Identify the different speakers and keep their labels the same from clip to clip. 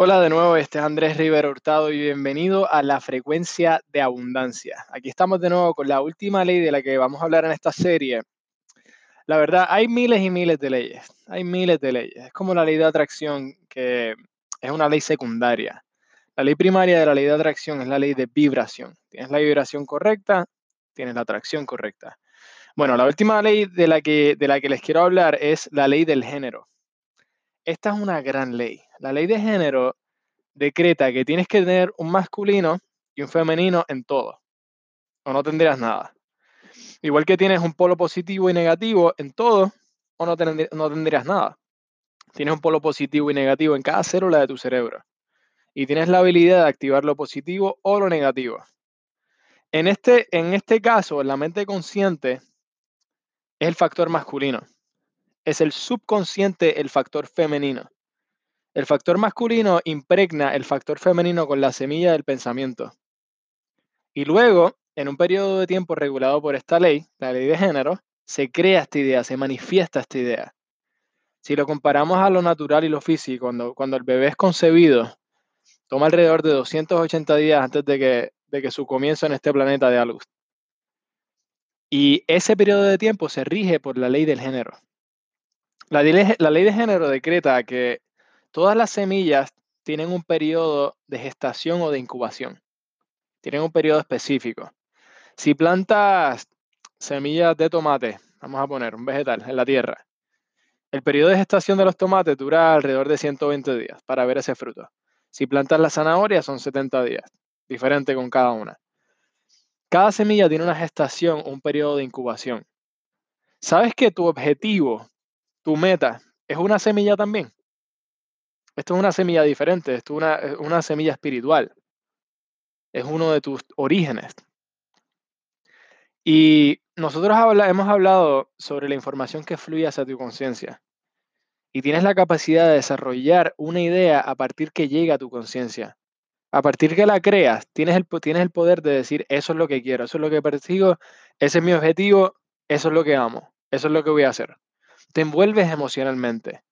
Speaker 1: Hola de nuevo, este es Andrés Rivera Hurtado y bienvenido a la frecuencia de abundancia. Aquí estamos de nuevo con la última ley de la que vamos a hablar en esta serie. La verdad, hay miles y miles de leyes, hay miles de leyes. Es como la ley de atracción, que es una ley secundaria. La ley primaria de la ley de atracción es la ley de vibración. Tienes la vibración correcta, tienes la atracción correcta. Bueno, la última ley de la que, de la que les quiero hablar es la ley del género. Esta es una gran ley la ley de género decreta que tienes que tener un masculino y un femenino en todo, o no tendrías nada. Igual que tienes un polo positivo y negativo en todo, o no, no tendrías nada. Tienes un polo positivo y negativo en cada célula de tu cerebro. Y tienes la habilidad de activar lo positivo o lo negativo. En este, en este caso, la mente consciente es el factor masculino. Es el subconsciente el factor femenino. El factor masculino impregna el factor femenino con la semilla del pensamiento. Y luego, en un periodo de tiempo regulado por esta ley, la ley de género, se crea esta idea, se manifiesta esta idea. Si lo comparamos a lo natural y lo físico, cuando, cuando el bebé es concebido, toma alrededor de 280 días antes de que, de que su comienzo en este planeta de luz. Y ese periodo de tiempo se rige por la ley del género. La, la ley de género decreta que Todas las semillas tienen un periodo de gestación o de incubación. Tienen un periodo específico. Si plantas semillas de tomate, vamos a poner un vegetal en la tierra, el periodo de gestación de los tomates dura alrededor de 120 días para ver ese fruto. Si plantas la zanahoria son 70 días, diferente con cada una. Cada semilla tiene una gestación, un periodo de incubación. ¿Sabes que tu objetivo, tu meta, es una semilla también? Esto es una semilla diferente, esto es una, semilla espiritual. Es uno de tus orígenes. Y nosotros hemos hablado sobre la información que fluye hacia tu conciencia. Y tienes la capacidad de desarrollar una idea a partir que llega a tu conciencia. A partir que la creas, tienes el, tienes el poder de decir, eso es lo que quiero, eso es lo que persigo, ese es mi objetivo, eso es lo que amo, eso es lo que voy a hacer. Te envuelves emocionalmente.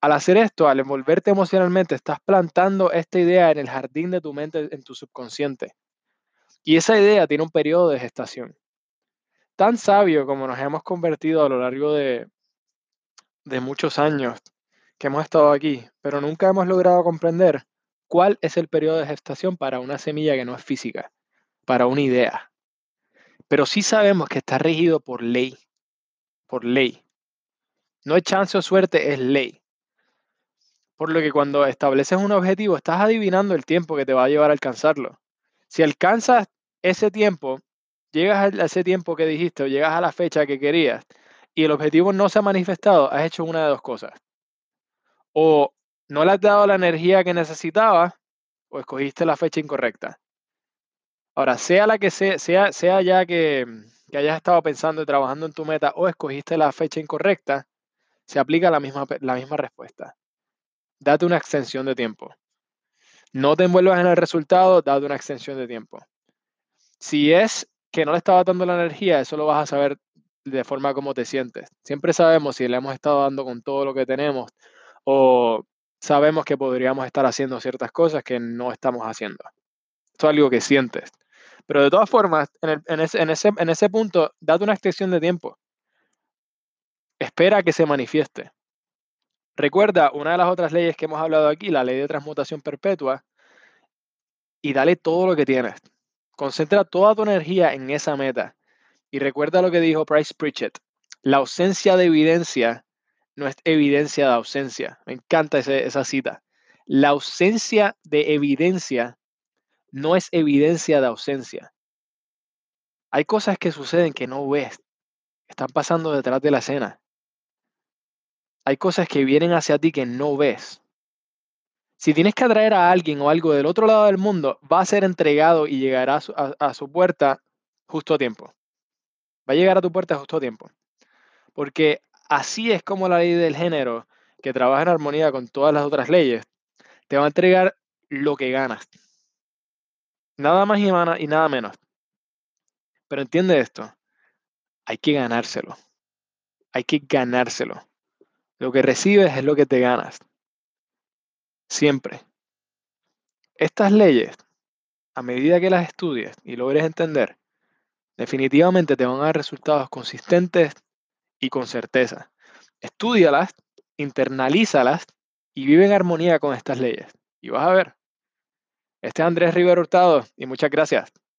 Speaker 1: Al hacer esto, al envolverte emocionalmente, estás plantando esta idea en el jardín de tu mente, en tu subconsciente. Y esa idea tiene un periodo de gestación. Tan sabio como nos hemos convertido a lo largo de, de muchos años que hemos estado aquí, pero nunca hemos logrado comprender cuál es el periodo de gestación para una semilla que no es física, para una idea. Pero sí sabemos que está regido por ley, por ley. No es chance o suerte, es ley. Por lo que cuando estableces un objetivo, estás adivinando el tiempo que te va a llevar a alcanzarlo. Si alcanzas ese tiempo, llegas a ese tiempo que dijiste o llegas a la fecha que querías y el objetivo no se ha manifestado, has hecho una de dos cosas. O no le has dado la energía que necesitabas o escogiste la fecha incorrecta. Ahora, sea la que sea, sea, ya que, que hayas estado pensando y trabajando en tu meta o escogiste la fecha incorrecta, se aplica la misma, la misma respuesta date una extensión de tiempo. No te envuelvas en el resultado, date una extensión de tiempo. Si es que no le estaba dando la energía, eso lo vas a saber de forma como te sientes. Siempre sabemos si le hemos estado dando con todo lo que tenemos o sabemos que podríamos estar haciendo ciertas cosas que no estamos haciendo. Esto es algo que sientes. Pero de todas formas, en, ese, en ese punto, date una extensión de tiempo. Espera que se manifieste. Recuerda una de las otras leyes que hemos hablado aquí, la ley de transmutación perpetua, y dale todo lo que tienes. Concentra toda tu energía en esa meta. Y recuerda lo que dijo Price Pritchett. La ausencia de evidencia no es evidencia de ausencia. Me encanta esa cita. La ausencia de evidencia no es evidencia de ausencia. Hay cosas que suceden que no ves. Están pasando detrás de la escena hay cosas que vienen hacia ti que no ves. Si tienes que atraer a alguien o algo del otro lado del mundo, va a ser entregado y llegará a su, puerta justo a tiempo. Va a llegar a tu puerta justo a tiempo. Porque así es como la ley del género, que trabaja en armonía con todas las otras leyes, te va a entregar lo que ganas. Nada más y nada menos. Pero entiende esto, hay que ganárselo. Hay que ganárselo. Lo que recibes es lo que te ganas. Siempre. Estas leyes, a medida que las estudies y logres entender, definitivamente te van a dar resultados consistentes y con certeza. Estúdialas, internalízalas y vive en armonía con estas leyes. Y vas a ver. Este es Andrés Rivera Hurtado y muchas gracias.